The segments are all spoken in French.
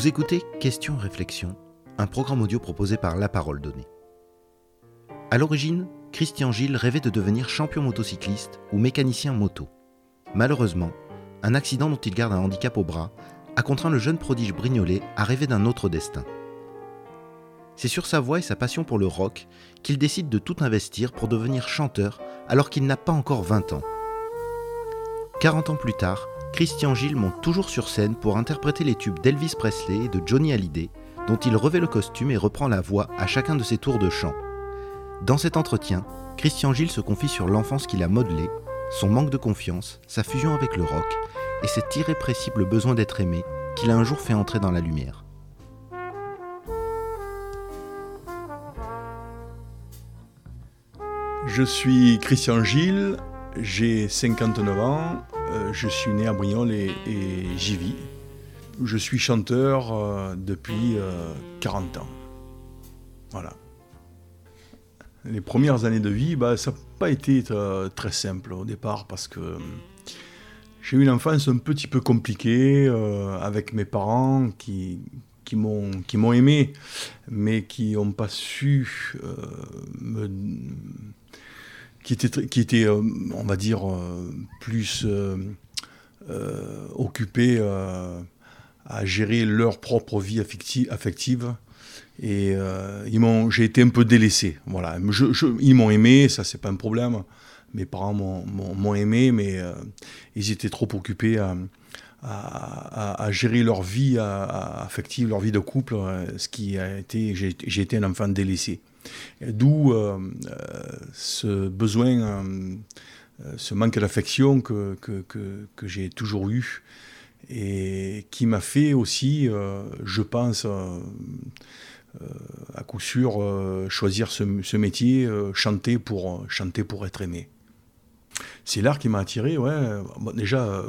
Vous écoutez Question Réflexion, un programme audio proposé par La Parole Donnée. À l'origine, Christian Gilles rêvait de devenir champion motocycliste ou mécanicien moto. Malheureusement, un accident dont il garde un handicap au bras a contraint le jeune prodige Brignolet à rêver d'un autre destin. C'est sur sa voix et sa passion pour le rock qu'il décide de tout investir pour devenir chanteur alors qu'il n'a pas encore 20 ans. 40 ans plus tard, Christian Gilles monte toujours sur scène pour interpréter les tubes d'Elvis Presley et de Johnny Hallyday, dont il revêt le costume et reprend la voix à chacun de ses tours de chant. Dans cet entretien, Christian Gilles se confie sur l'enfance qu'il a modelée, son manque de confiance, sa fusion avec le rock et cet irrépressible besoin d'être aimé qu'il a un jour fait entrer dans la lumière. Je suis Christian Gilles, j'ai 59 ans, euh, je suis né à Brignoles et, j'y vis. Je suis chanteur euh, depuis 40 euh, ans. Voilà. Les premières années de vie, bah, ça n'a pas été très simple au départ parce que j'ai eu une enfance un petit peu compliquée avec mes parents qui, qui m'ont aimé, mais qui n'ont pas su me qui était, qui était euh, on va dire, euh, plus euh, occupés à gérer leur propre vie affective. Et ils j'ai été un peu délaissé. Voilà. ils m'ont aimé, ça c'est pas un problème. Mes parents m'ont, aimé, mais ils étaient trop occupés à, à, gérer leur vie affective, leur vie de couple, ce qui a été, j'ai été un enfant délaissé. D'où euh, euh, ce besoin, euh, ce manque d'affection que, que, que, j'ai toujours eu et qui m'a fait aussi, je pense, à coup sûr, choisir ce, métier, chanter, pour, chanter pour être aimé. C'est l'art qui m'a attiré, ouais. déjà,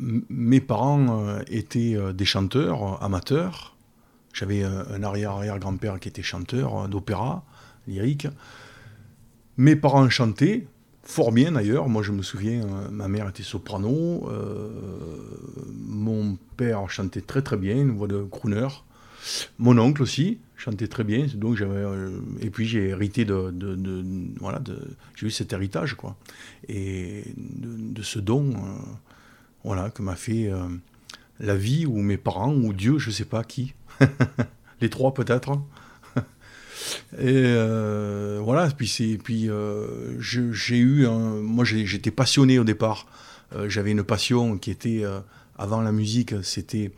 mes parents étaient des chanteurs amateurs. J'avais un arrière-arrière-grand-père qui était chanteur euh, d'opéra lyrique. Mes parents chantaient, fort bien d'ailleurs. Moi, je me souviens, euh, ma mère était soprano. Euh, mon père chantait très très bien, une voix de crooner. Mon oncle aussi chantait très bien. Donc et puis j'ai hérité de, voilà, j'ai eu cet héritage quoi. Et de, ce don, voilà, que m'a fait la vie ou mes parents ou Dieu, je sais pas qui. les trois peut-être. Et euh, voilà, puis, puis euh, j'ai eu, moi j'étais passionné au départ. Euh, j'avais une passion qui était, avant la musique, c'était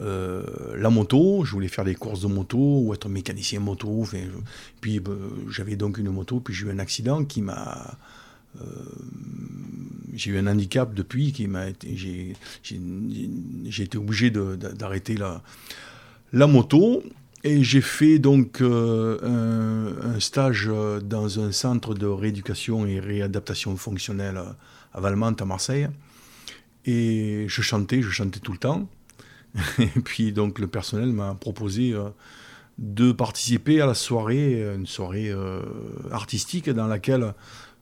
la moto. Je voulais faire des courses de moto ou être mécanicien moto. puis j'avais donc une moto, puis j'ai eu un accident qui m'a j'ai eu un handicap depuis qui m'a j'ai été obligé d'arrêter la, la moto. Et j'ai fait donc euh, un, stage euh, dans un centre de rééducation et réadaptation fonctionnelle à Valmante, à Marseille. Et je chantais, je chantais tout le temps. Et puis donc le personnel m'a proposé euh, de participer à la soirée, une soirée artistique dans laquelle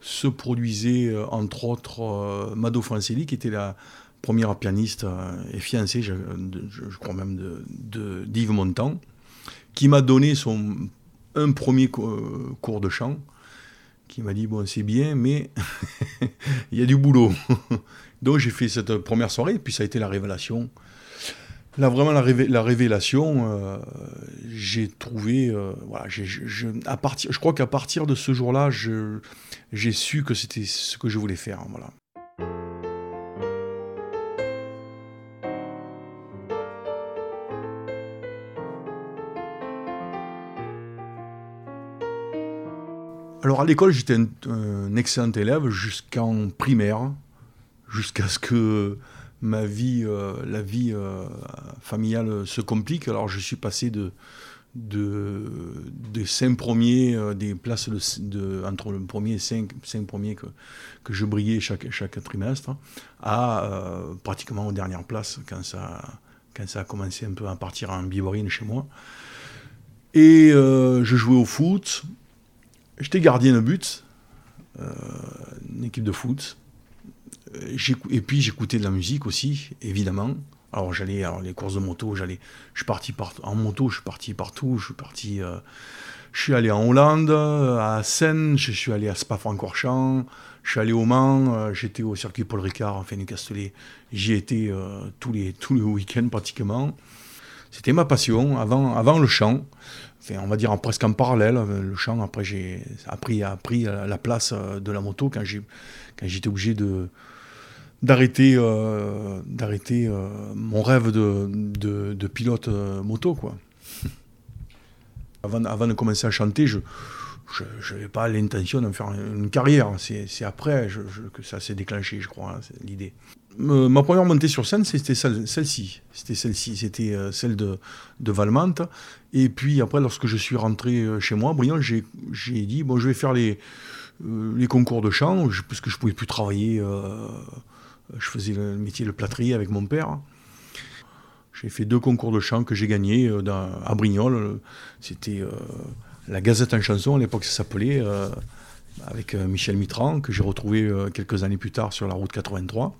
se produisait entre autres Mado Franceli, qui était la, première pianiste euh, et fiancée, je, crois même, de, d'Yves Montand, qui m'a donné son, un premier euh, cours de chant, qui m'a dit, bon, c'est bien, mais il y a du boulot. Donc j'ai fait cette première soirée, puis ça a été la révélation. Là, vraiment, la, la révélation, euh, j'ai trouvé. voilà, je, à je crois qu'à partir de ce jour-là, j'ai su que c'était ce que je voulais faire. Voilà. Alors à l'école, j'étais un, excellent élève jusqu'en primaire, jusqu'à ce que ma vie, euh, la vie euh, familiale se complique. Alors je suis passé de, de, des cinq premiers, euh, des places de, entre le premier et cinq, cinq premiers que, que je brillais chaque, chaque trimestre, à pratiquement aux dernières places quand ça, quand ça a commencé un peu à partir en biborine chez moi. Et je jouais au foot, J'étais gardien de but, euh, une équipe de foot. Et puis j'écoutais de la musique aussi, évidemment. Alors j'allais, alors les courses de moto, j'allais, je suis parti en moto, je suis parti partout, je suis parti, euh, je suis allé en Hollande, à Seine, je suis allé à Spa-Francorchamps, je suis allé au Mans, euh, j'étais au circuit Paul Ricard, en Castellet, j'y étais euh, tous les tous les week-ends pratiquement. C'était ma passion avant avant le chant. On va dire en, presque en parallèle, le chant. Après, j'ai appris, la place de la moto quand j'étais obligé d'arrêter euh, euh, mon rêve de, pilote euh, moto avant, de commencer à chanter, je n'avais pas l'intention de faire une carrière. C'est après que ça s'est déclenché, je crois, hein, l'idée. Ma première montée sur scène, c'était celle-ci. c'était celle-ci, c'était celle de, de Valmante. Et puis après, lorsque je suis rentré chez moi, Briand, j'ai dit, bon, je vais faire les, concours de chant, parce que je ne pouvais plus travailler je faisais le métier de plâtrier avec mon père. J'ai fait deux concours de chant que j'ai gagnés euh, à Brignoles. C'était euh, la Gazette en chanson, à l'époque ça s'appelait, euh, avec Michel Mitran, que j'ai retrouvé quelques années plus tard sur la route 83.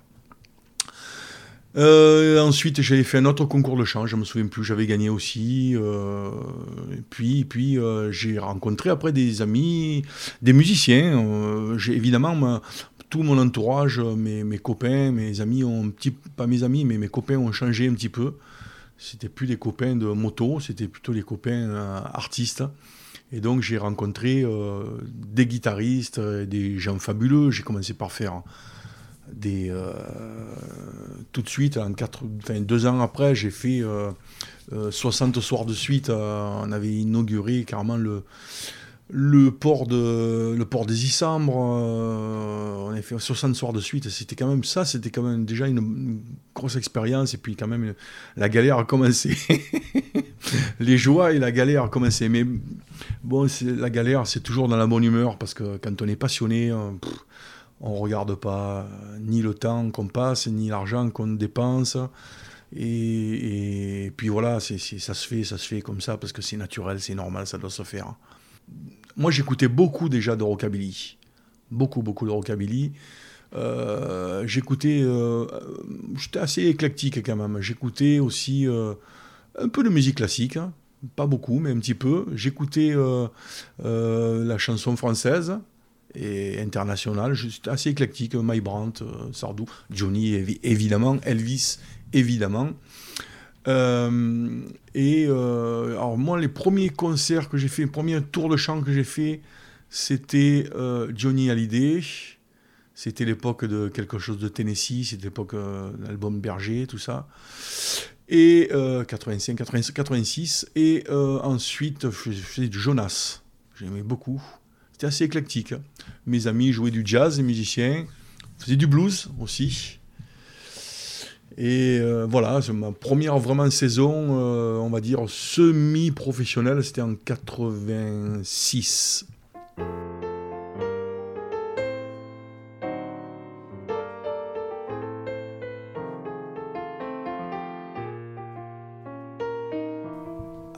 Ensuite, j'avais fait un autre concours de chant, je ne me souviens plus, j'avais gagné aussi. et puis, puis j'ai rencontré après des amis, des musiciens. j'ai évidemment, tout mon entourage, mes, copains, mes amis ont petit, pas mes amis, mais mes copains ont changé un petit peu. C'était plus des copains de moto, c'était plutôt des copains euh, artistes. Et donc j'ai rencontré euh, des guitaristes, des gens fabuleux. J'ai commencé par faire euh, tout de suite, deux ans après, j'ai fait 60 soirs de suite. on avait inauguré carrément le port, de, le port des Isambres, euh, on a fait 60 soirs de suite, c'était quand même ça, c'était quand même déjà une, grosse expérience, et puis quand même la galère a commencé. Les joies et la galère a commencé. Mais bon, la galère, c'est toujours dans la bonne humeur, parce que quand on est passionné, on ne regarde pas ni le temps qu'on passe, ni l'argent qu'on dépense. Et, puis voilà, ça se fait, ça se fait comme ça, parce que c'est naturel, c'est normal, ça doit se faire moi, j'écoutais beaucoup déjà de rockabilly. Beaucoup, beaucoup de rockabilly. Euh, j'écoutais. Euh, j'étais assez éclectique quand même. J'écoutais aussi euh, un peu de musique classique. Hein. Pas beaucoup, mais un petit peu. J'écoutais la chanson française et internationale. J'étais assez éclectique. My Brandt, Sardou, Johnny, évidemment. Elvis, évidemment. Euh, et euh, alors moi, les premiers concerts que j'ai fait, le premier tour de chant que j'ai fait, c'était euh, Johnny Hallyday. C'était l'époque de quelque chose de Tennessee, c'était l'époque de l'album Berger, tout ça. Et 85, 86. Et ensuite, je faisais du Jonas. J'aimais beaucoup. C'était assez éclectique. Mes amis jouaient du jazz, les musiciens. faisaient du blues aussi. Et euh, voilà, c'est ma première vraiment saison, euh, on va dire semi-professionnelle, c'était en 86.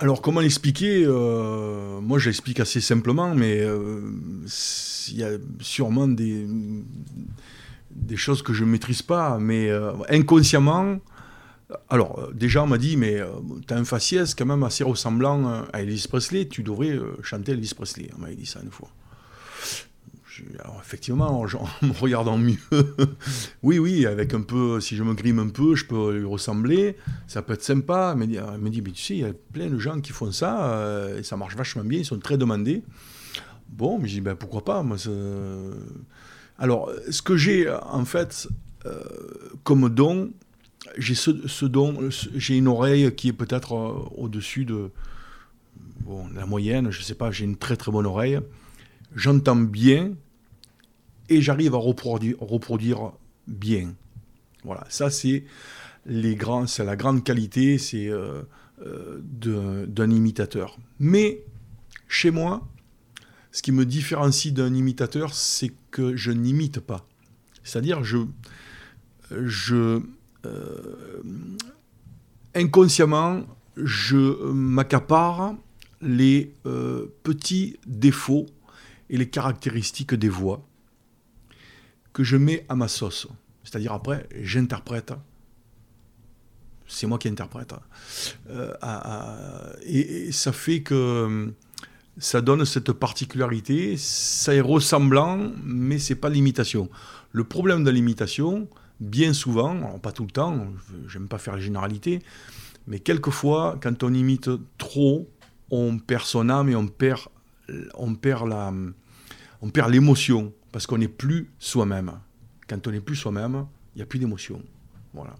Alors comment l'expliquer euh, Moi je l'explique assez simplement, mais il y a sûrement des, choses que je ne maîtrise pas, mais euh, inconsciemment. Alors, euh, déjà, on m'a dit, mais euh, tu as un faciès quand même assez ressemblant à Elvis Presley, tu devrais chanter Elvis Presley. On m'a dit ça une fois. Alors, effectivement, en, me regardant mieux, oui, oui, avec un peu, si je me grime un peu, je peux lui ressembler, ça peut être sympa. Elle me dit, mais tu sais, il y a plein de gens qui font ça, et ça marche vachement bien, ils sont très demandés. Bon, mais je dis, ben, pourquoi pas moi, alors, ce que j'ai en fait euh, comme don, j'ai ce, don, j'ai une oreille qui est peut-être euh, au-dessus de la moyenne, je ne sais pas, j'ai une très très bonne oreille. J'entends bien et j'arrive à reproduire, reproduire, bien. Voilà, ça c'est les grands, c'est la grande qualité, c'est euh, d'un imitateur. Mais chez moi, ce qui me différencie d'un imitateur, c'est que je n'imite pas. C'est-à-dire, je, je euh, inconsciemment, je m'accapare les euh, petits défauts et les caractéristiques des voix que je mets à ma sauce. C'est-à-dire après, j'interprète c'est moi qui interprète. et, ça fait que ça donne cette particularité, ça est ressemblant, mais c'est pas l'imitation. Le problème de l'imitation, bien souvent, pas tout le temps, j'aime pas faire la généralité, mais quelquefois, quand on imite trop, on perd son âme et on perd, on perd la, on perd l'émotion parce qu'on n'est plus soi-même. Quand on n'est plus soi-même, il n'y a plus d'émotion. Voilà.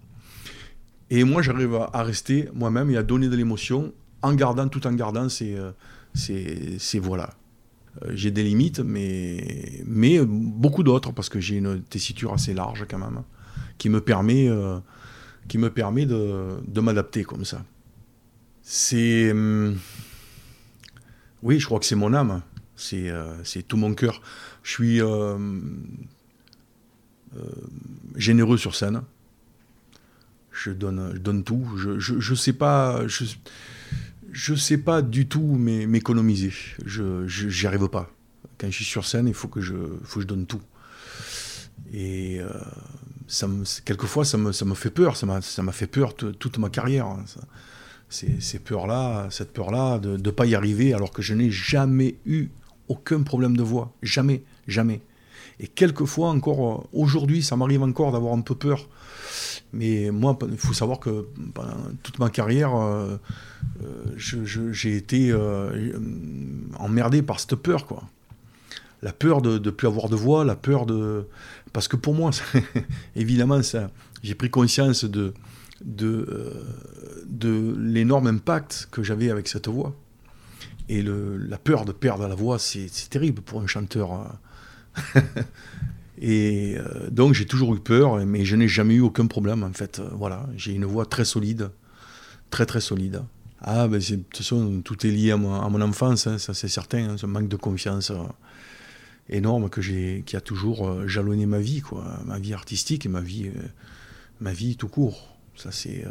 Et moi, j'arrive à, rester moi-même et à donner de l'émotion en gardant, tout en gardant ces, euh, ces, voilà. Euh, j'ai des limites, mais, mais beaucoup d'autres parce que j'ai une tessiture assez large quand même, qui me permet, euh, qui me permet de, de m'adapter comme ça. C'est. Hum, oui, je crois que c'est mon âme, c'est tout mon cœur. Je suis généreux sur scène. Je donne, je donne tout. Je ne sais pas. Je, je sais pas du tout m'économiser. Je n'y arrive pas. Quand je suis sur scène, il faut que je, je donne tout. Et euh, quelquefois, ça me, fait peur. Ça m'a fait peur toute ma carrière. Hein, cette peur-là de ne pas y arriver alors que je n'ai jamais eu aucun problème de voix. Jamais, jamais. Et quelquefois encore, euh, aujourd'hui, ça m'arrive encore d'avoir un peu peur. Mais moi, il faut savoir que pendant toute ma carrière, euh, euh, j'ai été emmerdé par cette peur, quoi. La peur de ne plus avoir de voix, la peur de... Parce que pour moi, évidemment, ça, j'ai pris conscience de, de, de l'énorme impact que j'avais avec cette voix. Et le, la peur de perdre la voix, c'est terrible pour un chanteur et euh, donc j'ai toujours eu peur, mais je n'ai jamais eu aucun problème en fait. Euh, voilà, j'ai une voix très solide, très très solide. Ah, ben de toute façon, tout est lié à mon, enfance, hein, ça c'est certain, hein, ce manque de confiance euh, énorme que j'ai, qui a toujours jalonné ma vie, quoi, ma vie artistique et ma vie, ma vie tout court. Ça c'est,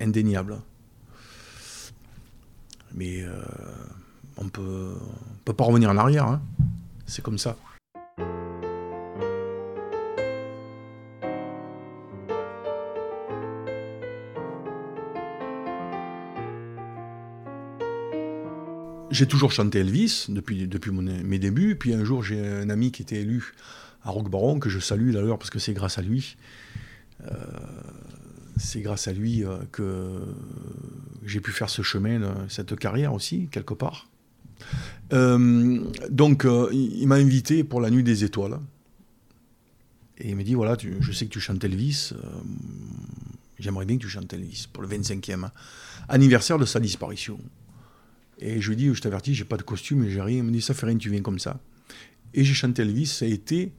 indéniable. Mais on peut, peut pas revenir en arrière, hein. c'est comme ça. J'ai toujours chanté Elvis depuis, mes débuts. Puis un jour, j'ai un ami qui était élu à Rock Baron, que je salue d'ailleurs parce que c'est grâce à lui. Euh, c'est grâce à lui euh, que j'ai pu faire ce chemin, cette carrière aussi, quelque part. Euh, donc, il m'a invité pour la Nuit des Étoiles. Et il m'a dit voilà, je sais que tu chantes Elvis. J'aimerais bien que tu chantes Elvis pour le 25e anniversaire de sa disparition. Et je lui dis, je t'avertis, j'ai pas de costume, j'ai rien. Il me dit, ça fait rien, tu viens comme ça. Et j'ai chanté Elvis, ça a été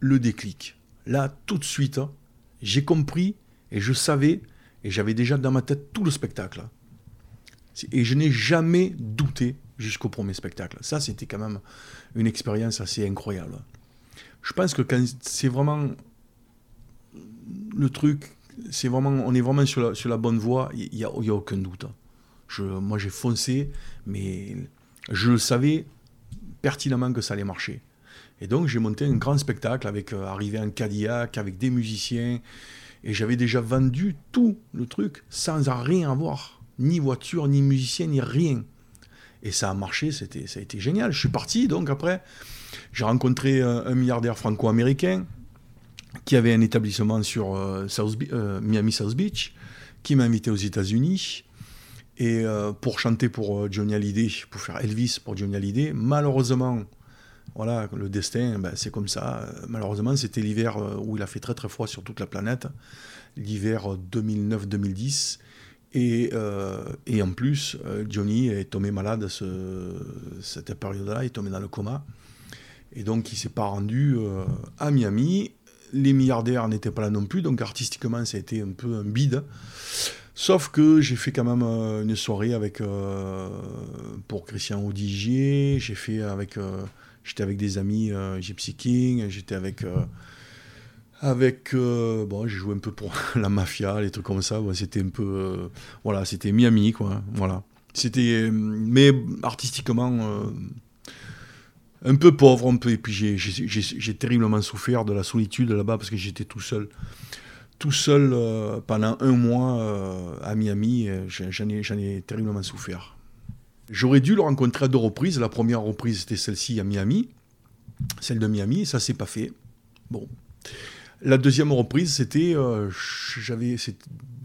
le déclic. Là, tout de suite, hein, j'ai compris et je savais, et j'avais déjà dans ma tête tout le spectacle. Et je n'ai jamais douté jusqu'au premier spectacle. Ça, c'était quand même une expérience assez incroyable. Je pense que quand c'est vraiment le truc, c'est vraiment, on est vraiment sur la, bonne voie, il n'y a, a, aucun doute. Hein moi, j'ai foncé, mais je savais pertinemment que ça allait marcher. Et donc, j'ai monté un grand spectacle avec euh, arrivé en Cadillac, avec des musiciens, et j'avais déjà vendu tout le truc sans rien avoir, ni voiture, ni musicien, ni rien. Et ça a marché, ça a été génial. Je suis parti, donc après, j'ai rencontré un, milliardaire franco-américain qui avait un établissement sur euh, euh, Miami South Beach, qui m'a invité aux États-Unis. Et euh, pour chanter pour euh, Johnny Hallyday, pour faire Elvis pour Johnny Hallyday, malheureusement, voilà, le destin, ben, c'est comme ça. Malheureusement, c'était l'hiver euh, où il a fait très très froid sur toute la planète, l'hiver 2009-2010. Et, en plus, Johnny est tombé malade ce, cette période-là, il est tombé dans le coma. Et donc, il s'est pas rendu à Miami. Les milliardaires n'étaient pas là non plus, donc artistiquement, ça a été un peu un bide. Sauf que j'ai fait quand même euh, une soirée avec euh, pour Christian Audigier, j'ai fait avec euh, j'étais avec des amis Gypsy King, j'étais avec avec bon, j'ai joué un peu pour la mafia, les trucs comme ça, c'était un peu voilà, c'était Miami quoi, voilà. C'était mais artistiquement un peu pauvre un peu. Et puis j'ai terriblement souffert de la solitude là-bas parce que j'étais tout seul tout seul pendant un mois à Miami. J'en ai, ai terriblement souffert. J'aurais dû le rencontrer à deux reprises. La première reprise, c'était celle-ci à Miami, celle de Miami. Ça s'est pas fait. Bon. La deuxième reprise, c'était, j'avais,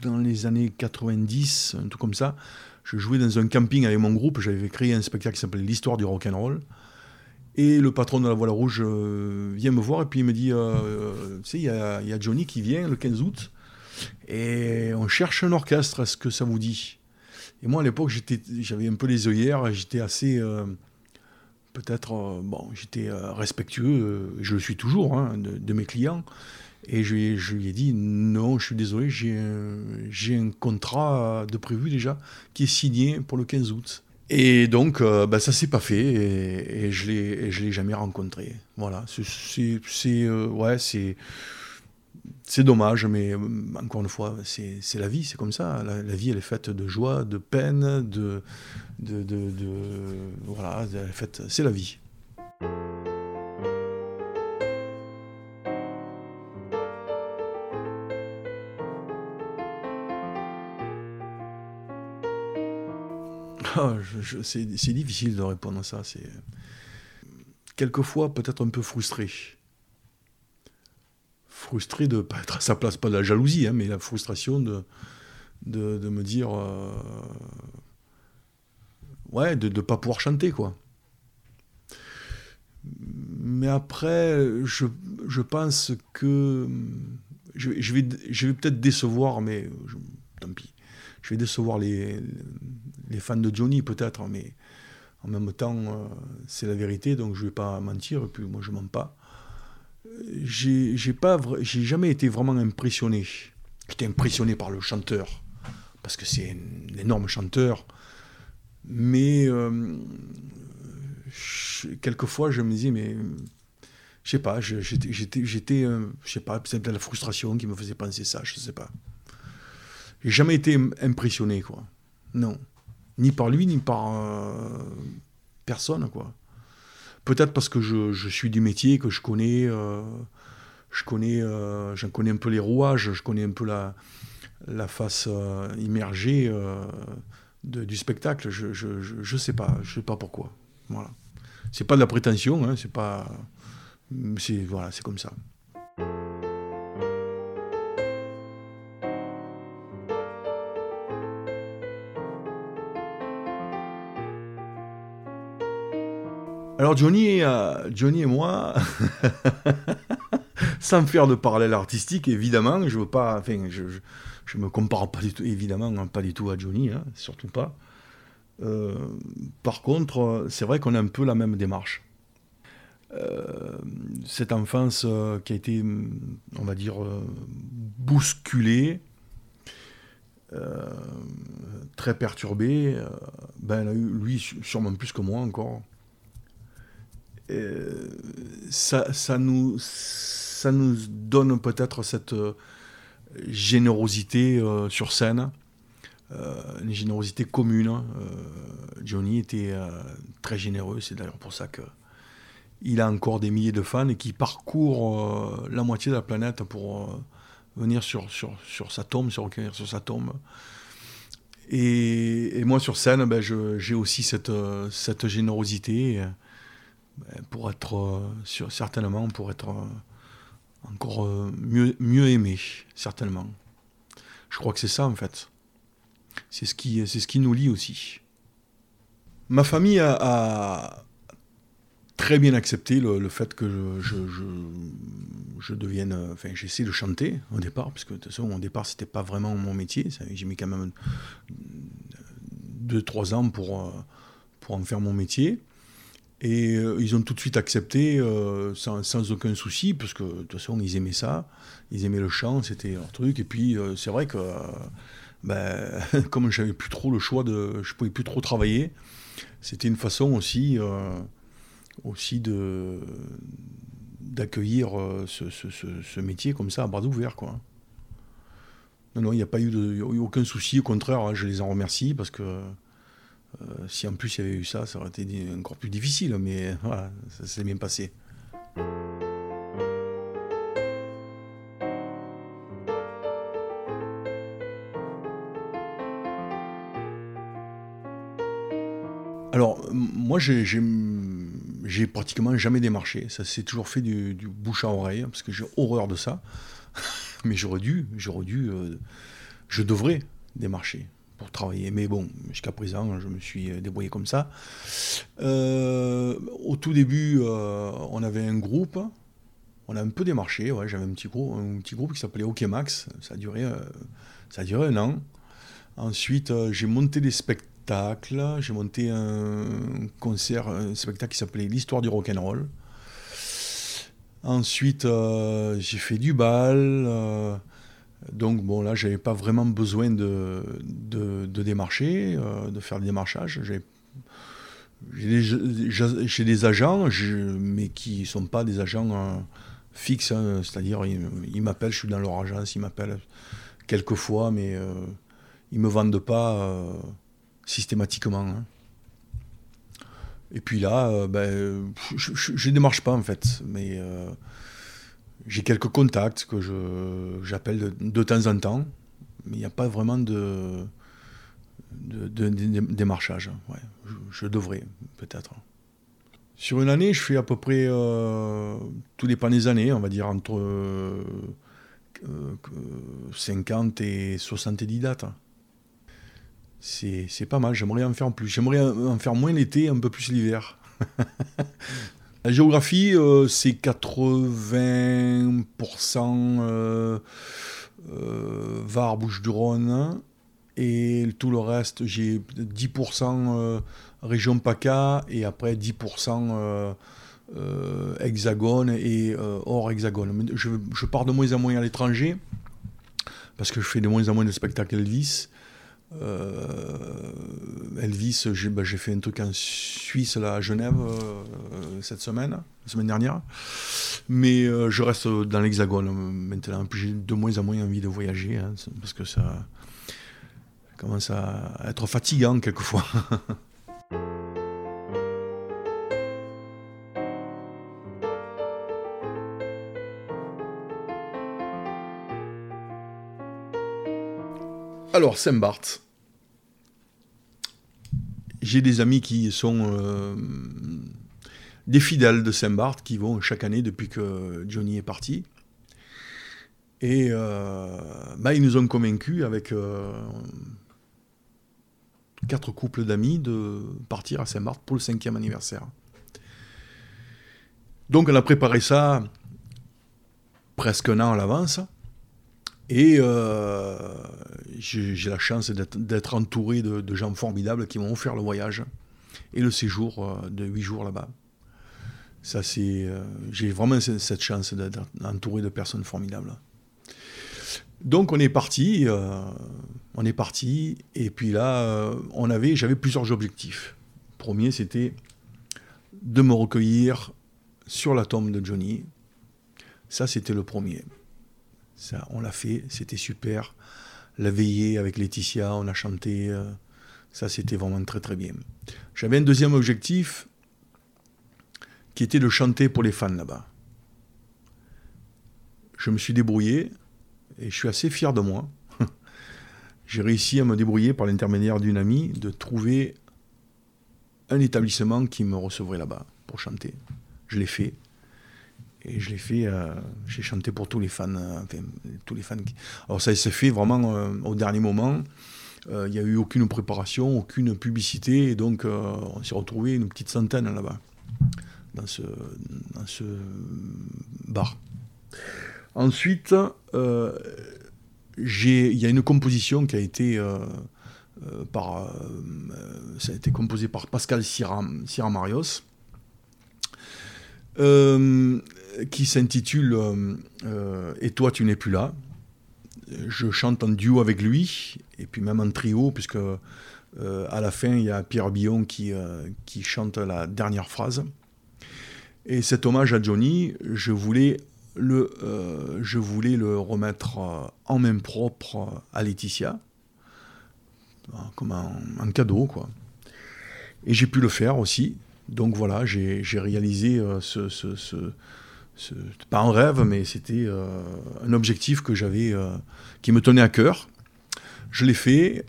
dans les années 90, un truc comme ça. Je jouais dans un camping avec mon groupe. J'avais créé un spectacle qui s'appelait L'histoire du rock and roll. Et le patron de la Voile Rouge euh, vient me voir et puis il me dit euh, euh, Tu sais, il y, a Johnny qui vient le 15 août et on cherche un orchestre, est-ce que ça vous dit? Et moi, à l'époque, j'avais un peu les œillères, j'étais assez. Peut-être. bon, j'étais respectueux, je le suis toujours, hein, de, mes clients. Et je, lui ai dit non, je suis désolé, j'ai un, contrat de prévu déjà qui est signé pour le 15 août. Et donc, euh, bah, ça s'est pas fait et, je l'ai, je l'ai jamais rencontré. Voilà, c'est, euh, ouais, dommage, mais euh, encore une fois, c'est, la vie, c'est comme ça. La, vie, elle est faite de joie, de peine, de, de, de, de voilà, c'est la vie. C'est difficile de répondre à ça. C'est quelquefois peut-être un peu frustré. Frustré de pas être à sa place, pas de la jalousie, hein, mais la frustration de, de, me dire euh, ouais, de ne pas pouvoir chanter quoi. Mais après, je, je pense que je vais, je vais peut-être décevoir, mais tant pis je vais décevoir les, fans de Johnny peut-être, mais en même temps, euh, c'est la vérité, donc je ne vais pas mentir, et puis moi je ne mens pas. J'ai, jamais été vraiment impressionné. J'étais impressionné par le chanteur, parce que c'est un énorme chanteur, mais euh, quelquefois je me disais, mais je sais pas, j'étais, euh, je sais pas, peut-être la frustration qui me faisait penser ça, je sais pas. J'ai jamais été impressionné, quoi. Non. Ni par lui, ni par euh, personne, quoi. Peut-être parce que je, suis du métier, que je connais, euh, je connais, euh, j'en connais un peu les rouages, je connais un peu la, la face immergée du spectacle. Je, je, je, sais pas, je sais pas pourquoi. Voilà. C'est pas de la prétention, hein, c'est pas, c'est voilà, c'est comme ça. Alors Johnny, euh, et moi, sans faire de parallèle artistique, évidemment, je veux pas, enfin, je, me compare pas du tout, évidemment, pas du tout à Johnny, hein, surtout pas. Euh, par contre, c'est vrai qu'on a un peu la même démarche. Euh, cette enfance qui a été, on va dire, bousculée, très perturbée, ben, lui, sûrement plus que moi encore, euh, ça, ça, nous, ça nous donne peut-être cette euh, générosité euh, sur scène, une générosité commune. Johnny était très généreux, c'est d'ailleurs pour ça que il a encore des milliers de fans et qui parcourent la moitié de la planète pour venir sur, sur, sur sa tombe, se recueillir sur sa tombe. Et, moi, sur scène, ben, j'ai aussi cette, cette générosité. Pour être, euh, certainement, pour être euh, encore euh, mieux, mieux aimé, certainement. Je crois que c'est ça, en fait. C'est ce, qui, ce qui nous lie aussi. Ma famille a, très bien accepté le, fait que je, je, je, devienne. Enfin, j'essaie de chanter au départ, parce que de toute façon, au départ, c'était pas vraiment mon métier. J'ai mis quand même 2-3 ans pour, pour en faire mon métier. Et euh, ils ont tout de suite accepté euh, sans, aucun souci, parce que de toute façon, ils aimaient ça, ils aimaient le chant, c'était leur truc. Et puis, euh, c'est vrai que, ben, comme j'avais plus trop le choix de. Je pouvais plus trop travailler, c'était une façon aussi, aussi de d'accueillir ce, métier comme ça à bras ouverts, quoi. Non, non, il n'y a pas eu, de, aucun souci, au contraire, hein, je les en remercie parce que euh, si en plus il y avait eu ça, ça aurait été encore plus difficile, mais voilà, ça s'est bien passé. Alors, moi, j'ai pratiquement jamais démarché. Ça s'est toujours fait du, bouche à oreille, hein, parce que j'ai horreur de ça. mais j'aurais dû, j'aurais dû, euh, je devrais démarcher pour travailler. Mais bon, jusqu'à présent, je me suis débrouillé comme ça. Euh, au tout début, euh, on avait un groupe. On a un peu démarché, ouais, j'avais un petit groupe, un petit groupe qui s'appelait OK Max. Ça a duré, ça a duré un an. Ensuite, j'ai monté des spectacles j'ai monté un concert, un spectacle qui s'appelait L'histoire du rock'n'roll. Ensuite, euh, j'ai fait du bal. Euh, donc, bon, là, j'avais pas vraiment besoin de, démarcher, euh, de faire des démarchages. J'ai des, agents, mais qui ne sont pas des agents fixes. Hein. C'est-à-dire, ils, m'appellent, je suis dans leur agence, ils m'appellent quelques fois, mais ils ne me vendent pas systématiquement. Hein. Et puis là, euh, ben, je ne démarche pas en fait, mais euh, j'ai quelques contacts que j'appelle de, temps en temps, mais il n'y a pas vraiment de, de, démarchage. Je, devrais peut-être. Sur une année, je fais à peu près, euh, tout dépend des années, on va dire entre 50 et 70 dates c'est pas mal. J'aimerais en faire plus. J'aimerais en faire moins l'été, un peu plus l'hiver. La géographie, euh, c'est 80% euh, euh, Var, Bouches-du-Rhône. Et tout le reste, j'ai 10% région PACA et après 10% hexagone et hors hexagone. Je, je, pars de moins en moins à l'étranger parce que je fais de moins en moins de spectacles Elvis. Euh, Elvis, bah, j'ai fait un truc en Suisse, là, à Genève, euh, cette semaine, la semaine dernière. Mais euh, je reste dans l'Hexagone maintenant. J'ai de moins en moins envie de voyager, hein, parce que ça commence à être fatigant quelquefois. Alors, Saint-Barth. J'ai des amis qui sont euh, des fidèles de Saint-Barth qui vont chaque année depuis que Johnny est parti. Et euh, bah, ils nous ont convaincus avec euh, quatre couples d'amis de partir à Saint-Barth pour le cinquième anniversaire. Donc on a préparé ça presque un an à l'avance. Et euh, j'ai la chance d'être entouré de, gens formidables qui m'ont offert le voyage et le séjour euh, de huit jours là-bas. Ça, c'est, euh, j'ai vraiment cette chance d'être entouré de personnes formidables. Donc on est parti, on est parti, et puis là, on avait, j'avais plusieurs objectifs. Premier, c'était de me recueillir sur la tombe de Johnny. Ça, c'était le premier. On l'a fait, c'était super. La veillée avec Laetitia, on a chanté. Euh, ça, c'était vraiment très très bien. J'avais un deuxième objectif qui était de chanter pour les fans là-bas. Je me suis débrouillé et je suis assez fier de moi. J'ai réussi à me débrouiller par l'intermédiaire d'une amie de trouver un établissement qui me recevrait là-bas pour chanter. Je l'ai fait. Et je l'ai fait, euh, j'ai chanté pour tous les fans. Euh, enfin, tous les fans Alors ça s'est fait vraiment euh, au dernier moment. Il n'y a eu aucune préparation, aucune publicité. Et donc on s'est retrouvé une petite centaine là-bas, dans ce, bar. Ensuite, il y a une composition qui a été... par, ça a été composé par Pascal Sierra-Marios. Euh, qui s'intitule euh, euh, Et toi, tu n'es plus là. Je chante en duo avec lui, et puis même en trio, puisque euh, à la fin, il y a Pierre Billon qui, qui chante la dernière phrase. Et cet hommage à Johnny, je voulais le, je voulais le remettre en main propre à Laetitia, comme un, cadeau, quoi. Et j'ai pu le faire aussi. Donc voilà, j'ai réalisé ce, pas un rêve, mais c'était euh, un objectif que j'avais, euh, qui me tenait à cœur. Je l'ai fait.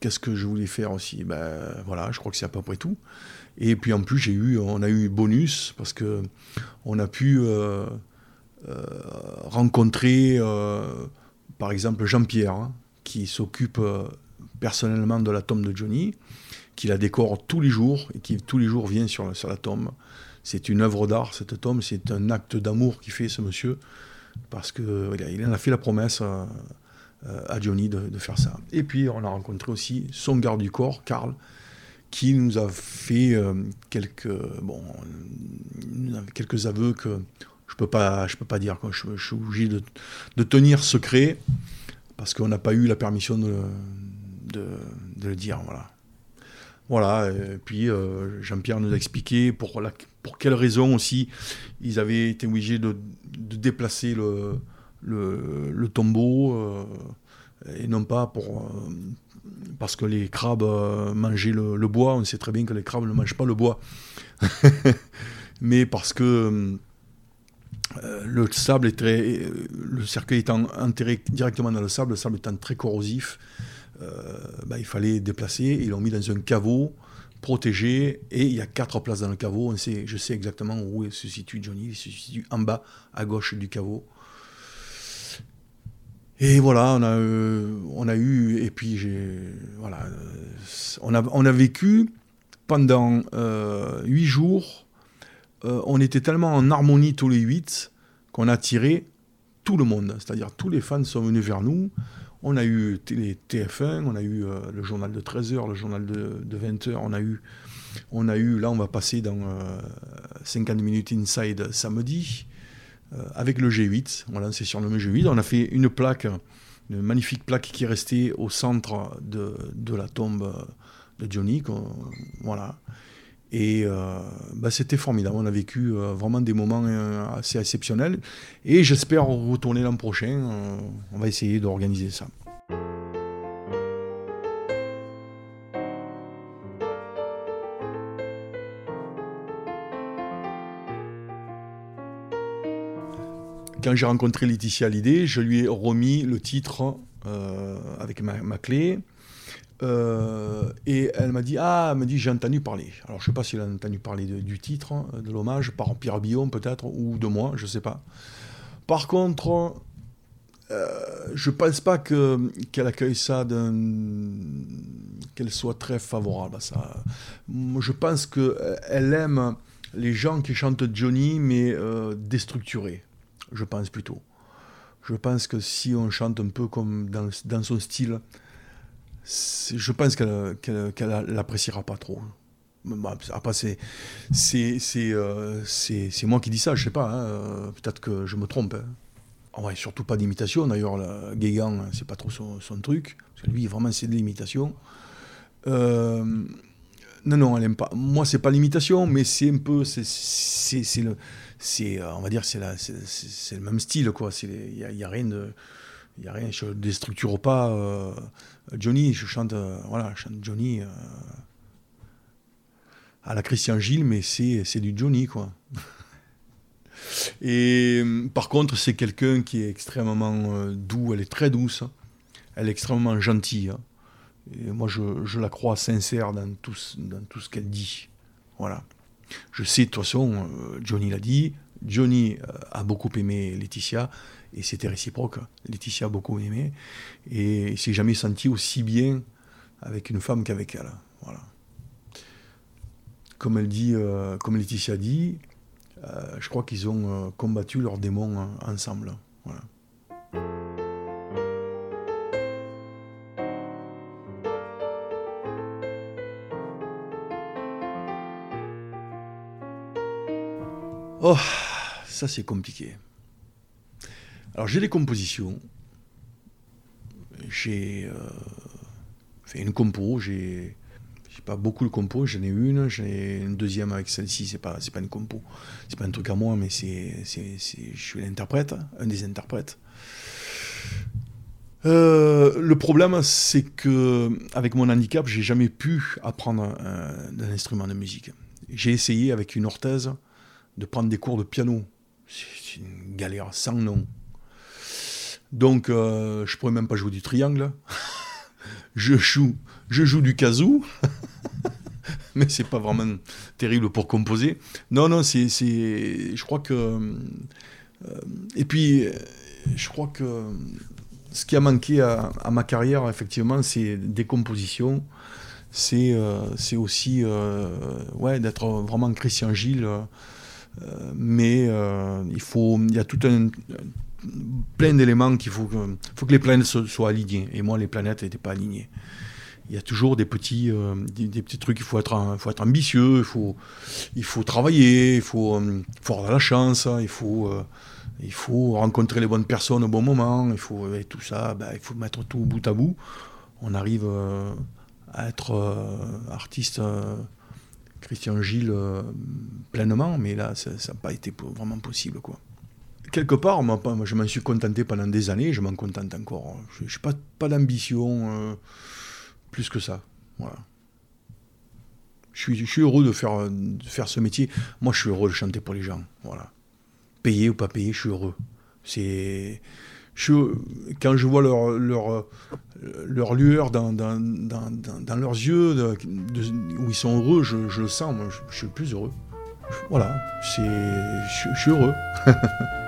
Qu'est-ce que je voulais faire aussi? Ben voilà, je crois que c'est à peu près tout. Et puis en plus, j'ai eu, on a eu bonus parce que on a pu rencontrer, par exemple, Jean-Pierre, hein, qui s'occupe personnellement de la tombe de Johnny, qui la décore tous les jours et qui tous les jours vient sur, sur la tombe. C'est une œuvre d'art, cette tombe, c'est un acte d'amour qui fait ce monsieur, parce qu'il il en a fait la promesse à, à Johnny de, faire ça. Et puis on a rencontré aussi son garde du corps, Karl, qui nous a fait euh, quelques, bon, quelques aveux que je peux pas, peux pas dire. Je, suis obligé de, tenir secret parce qu'on n'a pas eu la permission de, de, le dire. Voilà. Voilà, et puis euh, Jean-Pierre nous a expliqué pour, la, pour quelles raisons aussi ils avaient été obligés de, déplacer le, tombeau, euh, et non pas pour, euh, parce que les crabes mangeaient le, bois. On sait très bien que les crabes ne mangent pas le bois, mais parce que le sable est très, le cercueil étant enterré directement dans le sable, le sable étant très corrosif, euh, bah, il fallait déplacer. Ils l'ont mis dans un caveau protégé et il y a quatre places dans le caveau. On sait, je sais exactement où se situe Johnny. Il se situe en bas, à gauche du caveau. Et voilà, on a, euh, on a eu, et puis voilà, euh, on a, on a vécu pendant huit jours. on était tellement en harmonie tous les huit qu'on a tiré tout le monde, c'est-à-dire tous les fans sont venus vers nous. On a eu les TF1, on a eu euh, le journal de 13h, le journal de, 20h, on a eu, on a eu, là on va passer dans 50 euh, minutes inside samedi, euh, avec le G8, voilà, c'est sur le G8, on a fait une plaque, une magnifique plaque qui est restée au centre de, de la tombe de Johnny, voilà. Et bah, c'était formidable. On a vécu vraiment des moments assez exceptionnels. Et j'espère retourner l'an prochain. on va essayer d'organiser ça. Quand j'ai rencontré Laetitia Hallyday, je lui ai remis le titre avec ma clé. Euh, et elle m'a dit Ah, elle m'a dit, j'ai entendu parler. Alors, je sais pas si elle a entendu parler du titre, hein, de l'hommage, par Pierre Billon peut-être, ou de moi, je sais pas. Par contre, euh, je pense pas qu'elle accueille ça, qu'elle soit très favorable à ça. Je pense qu'elle aime les gens qui chantent Johnny, mais euh, déstructurés. Je pense plutôt. Je pense que si on chante un peu comme dans, dans son style, je pense qu'elle l'appréciera pas trop. Après, c'est euh, c'est moi qui dis ça, je sais pas. Hein. Peut-être que je me trompe. Hein. Ouais, surtout pas d'imitation. D'ailleurs, Guégan, c'est pas trop son, truc. Parce que lui, vraiment, c'est de l'imitation. Euh, non, non, elle aime pas. Moi, c'est pas l'imitation, mais c'est un peu. C'est le. Euh, on va dire, c'est le même style, quoi. Il a, y a, rien de. Il a rien, je déstructure pas Johnny, je chante, euh, voilà, chante Johnny euh, à la Christian Gilles, mais c'est du Johnny, quoi. Et par contre, c'est quelqu'un qui est extrêmement euh, doux, elle est très douce, elle est extrêmement gentille. Hein. Et moi, je, je, la crois sincère dans tout, dans tout ce qu'elle dit. Voilà. Je sais, de toute façon, Johnny l'a dit, Johnny a beaucoup aimé Laetitia, et c'était réciproque. Laetitia a beaucoup aimé. Et il s'est jamais senti aussi bien avec une femme qu'avec elle. Voilà. Comme elle dit, euh, comme Laetitia dit, euh, je crois qu'ils ont euh, combattu leurs démons ensemble. Voilà. Oh, ça c'est compliqué. Alors j'ai des compositions. J'ai euh, fait une compo, j'ai pas beaucoup de compos, j'en ai une, j'ai une deuxième avec celle-ci, c'est pas, pas une compo, c'est pas un truc à moi, mais c'est, je suis l'interprète, un des interprètes. Euh, le problème, c'est que avec mon handicap, j'ai jamais pu apprendre un, un, instrument de musique. J'ai essayé avec une orthèse de prendre des cours de piano. C'est une galère sans nom. Donc, euh, je pourrais même pas jouer du triangle. je joue, je joue du kazoo. mais c'est pas vraiment terrible pour composer. Non, non, c'est, je crois que, euh, et puis, je crois que ce qui a manqué à, ma carrière, effectivement, c'est des compositions. C'est, euh, aussi, euh, ouais, d'être vraiment Christian Gilles. mais il faut, il y a tout un, plein d'éléments qu'il faut, faut que les planètes soient alignées. Et moi, les planètes n'étaient pas alignées il y a toujours des petits, euh, des, petits trucs. Il faut être, faut être ambitieux, il faut, il faut travailler, il faut, euh, avoir la chance, hein, il faut, euh, il faut rencontrer les bonnes personnes au bon moment, il faut, et tout ça, ben, il faut mettre tout bout à bout. On arrive à être artiste Christian Gilles pleinement, mais là, ça n'a pas été vraiment possible. quoi quelque part, moi, je m'en suis contenté pendant des années, je m'en contente encore. Je n'ai pas, pas d'ambition plus que ça. Voilà. Je suis, je suis heureux de faire, faire ce métier. Moi, je suis heureux de chanter pour les gens. Voilà. Payé ou pas payé, je suis heureux. C'est. Je, quand je vois leur, leur, leur lueur dans, dans, dans, dans leurs yeux, où ils sont heureux, je, je le sens, moi, je, suis plus heureux. Voilà, je, je suis heureux.